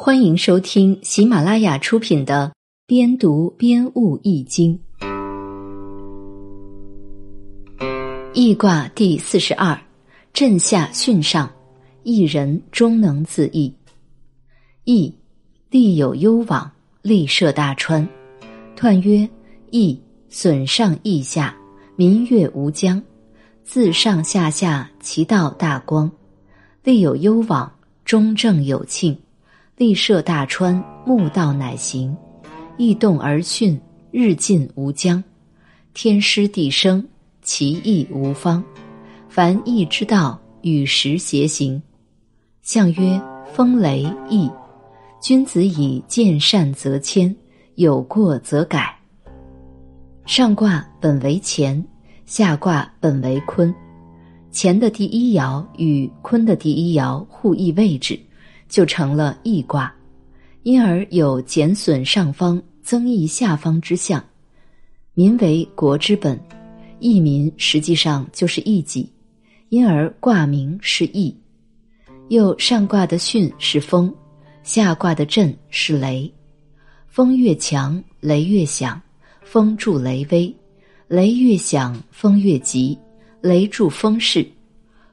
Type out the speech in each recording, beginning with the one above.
欢迎收听喜马拉雅出品的《边读边悟易经》易卦第四十二，震下巽上，一人终能自易。易，利有攸往，利涉大川。彖曰：易，损上益下，民悦无疆。自上下下，其道大光。利有攸往，中正有庆。立涉大川，木道乃行；易动而巽，日进无疆。天师地生，其义无方。凡易之道，与时偕行。象曰：风雷易。君子以见善则迁，有过则改。上卦本为乾，下卦本为坤。乾的第一爻与坤的第一爻互易位置。就成了易卦，因而有减损上方、增益下方之象。民为国之本，益民实际上就是益己，因而卦名是易。又上卦的巽是风，下卦的震是雷。风越强，雷越响；风助雷威，雷越响，风越急。雷助风势，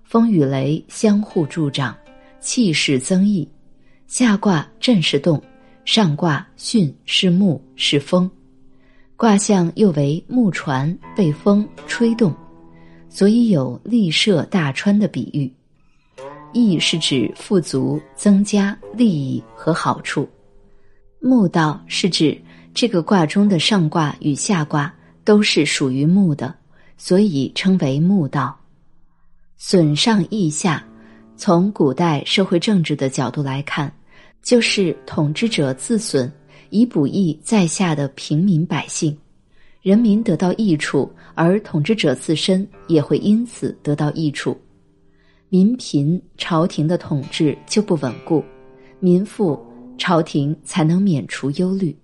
风与雷相互助长。气势增益，下卦震是动，上卦巽是木是风，卦象又为木船被风吹动，所以有利涉大川的比喻。益是指富足、增加利益和好处，木道是指这个卦中的上卦与下卦都是属于木的，所以称为木道。损上益下。从古代社会政治的角度来看，就是统治者自损，以补益在下的平民百姓，人民得到益处，而统治者自身也会因此得到益处。民贫，朝廷的统治就不稳固；民富，朝廷才能免除忧虑。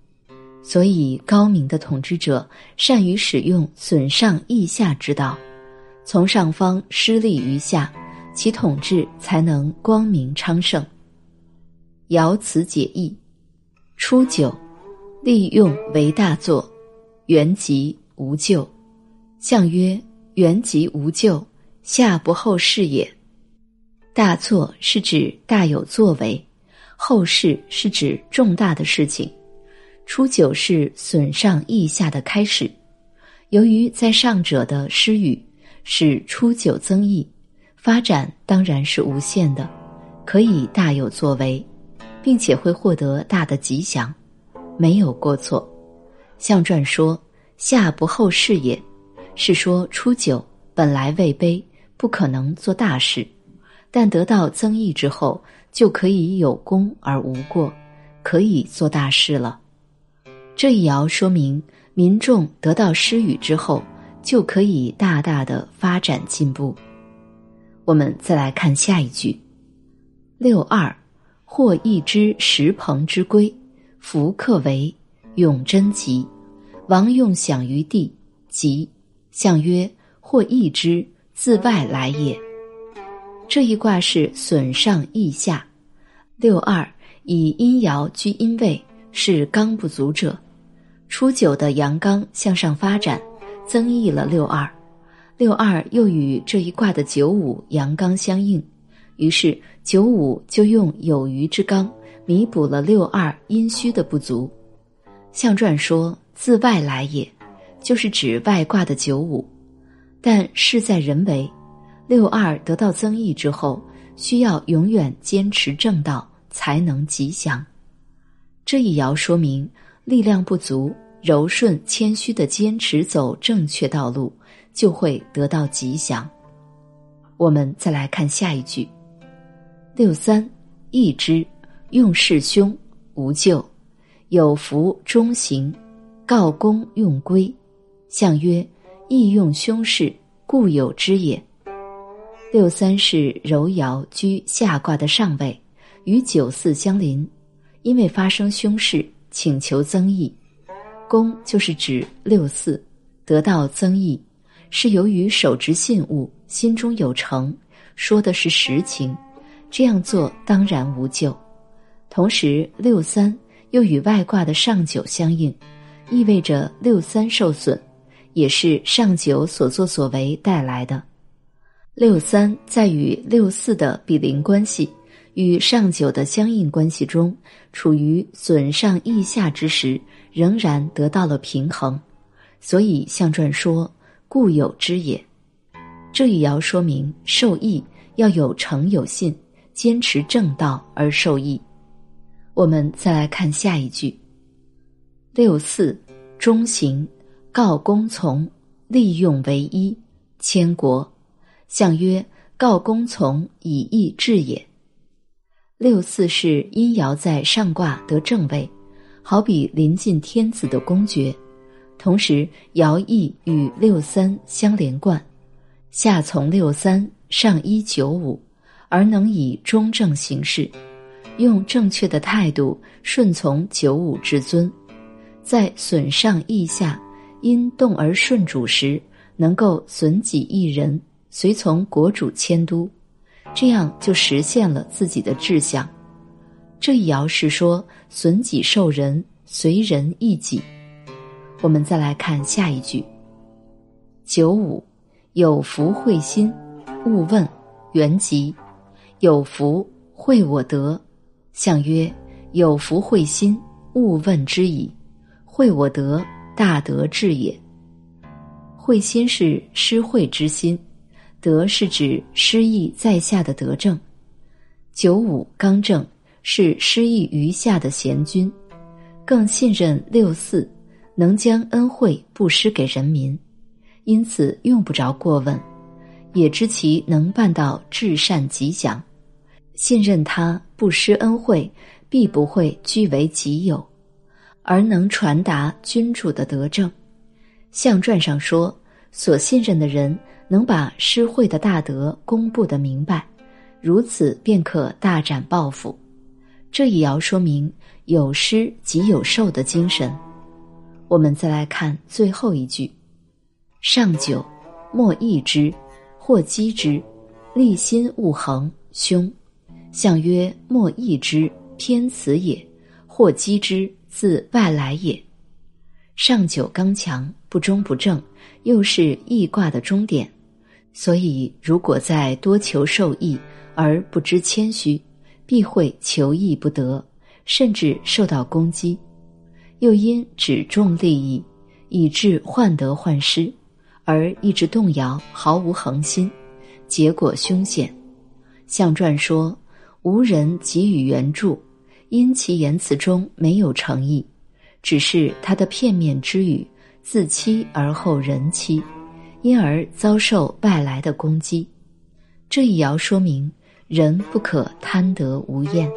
所以，高明的统治者善于使用损上益下之道，从上方施利于下。其统治才能光明昌盛。爻辞解义：初九，利用为大作，元吉无咎。象曰：元吉无咎，下不后事也。大作是指大有作为，后事是指重大的事情。初九是损上益下的开始。由于在上者的施予，使初九增益。发展当然是无限的，可以大有作为，并且会获得大的吉祥，没有过错。象传说“下不后事也”，是说初九本来位卑，不可能做大事，但得到增益之后，就可以有功而无过，可以做大事了。这一爻说明民众得到施予之后，就可以大大的发展进步。我们再来看下一句：六二，或一之石朋之龟，弗克为永贞吉，王用享于地，吉。象曰：或一之，自外来也。这一卦是损上益下，六二以阴爻居阴位，是刚不足者。初九的阳刚向上发展，增益了六二。六二又与这一卦的九五阳刚相应，于是九五就用有余之刚弥补了六二阴虚的不足。象传说自外来也，就是指外卦的九五，但事在人为，六二得到增益之后，需要永远坚持正道才能吉祥。这一爻说明力量不足，柔顺谦虚的坚持走正确道路。就会得到吉祥。我们再来看下一句：六三，易之，用事凶，无咎，有福中行，告公用归。象曰：易用凶事，故有之也。六三是柔爻居下卦的上位，与九四相邻，因为发生凶事，请求增益。公就是指六四得到增益。是由于手执信物，心中有诚，说的是实情，这样做当然无咎。同时六三又与外卦的上九相应，意味着六三受损，也是上九所作所为带来的。六三在与六四的比邻关系与上九的相应关系中，处于损上益下之时，仍然得到了平衡，所以象传说固有之也。这一爻说明受益要有诚有信，坚持正道而受益。我们再来看下一句：六四中行，告公从，利用为一，千国。象曰：告公从，以义治也。六四是阴爻在上卦得正位，好比临近天子的公爵，同时爻意与六三相连贯。下从六三，上依九五，而能以中正行事，用正确的态度顺从九五至尊，在损上益下，因动而顺主时，能够损己益人，随从国主迁都，这样就实现了自己的志向。这一爻是说损己受人，随人益己。我们再来看下一句，九五。有福会心，勿问原籍；有福会我德，相曰：有福会心，勿问之矣。会我德，大德至也。会心是施惠之心，德是指失意在下的德政。九五刚正是失意于下的贤君，更信任六四，能将恩惠布施给人民。因此用不着过问，也知其能办到至善吉祥，信任他不施恩惠，必不会据为己有，而能传达君主的德政。相传上说，所信任的人能把施惠的大德公布的明白，如此便可大展抱负。这一爻说明有施即有受的精神。我们再来看最后一句。上九，莫益之，或击之，立心勿恒，凶。象曰：莫益之，偏辞也；或击之，自外来也。上九刚强，不忠不正，又是易卦的终点，所以如果在多求受益而不知谦虚，必会求益不得，甚至受到攻击。又因只重利益，以致患得患失。而一直动摇，毫无恒心，结果凶险。象传说无人给予援助，因其言辞中没有诚意，只是他的片面之语，自欺而后人欺，因而遭受外来的攻击。这一爻说明人不可贪得无厌。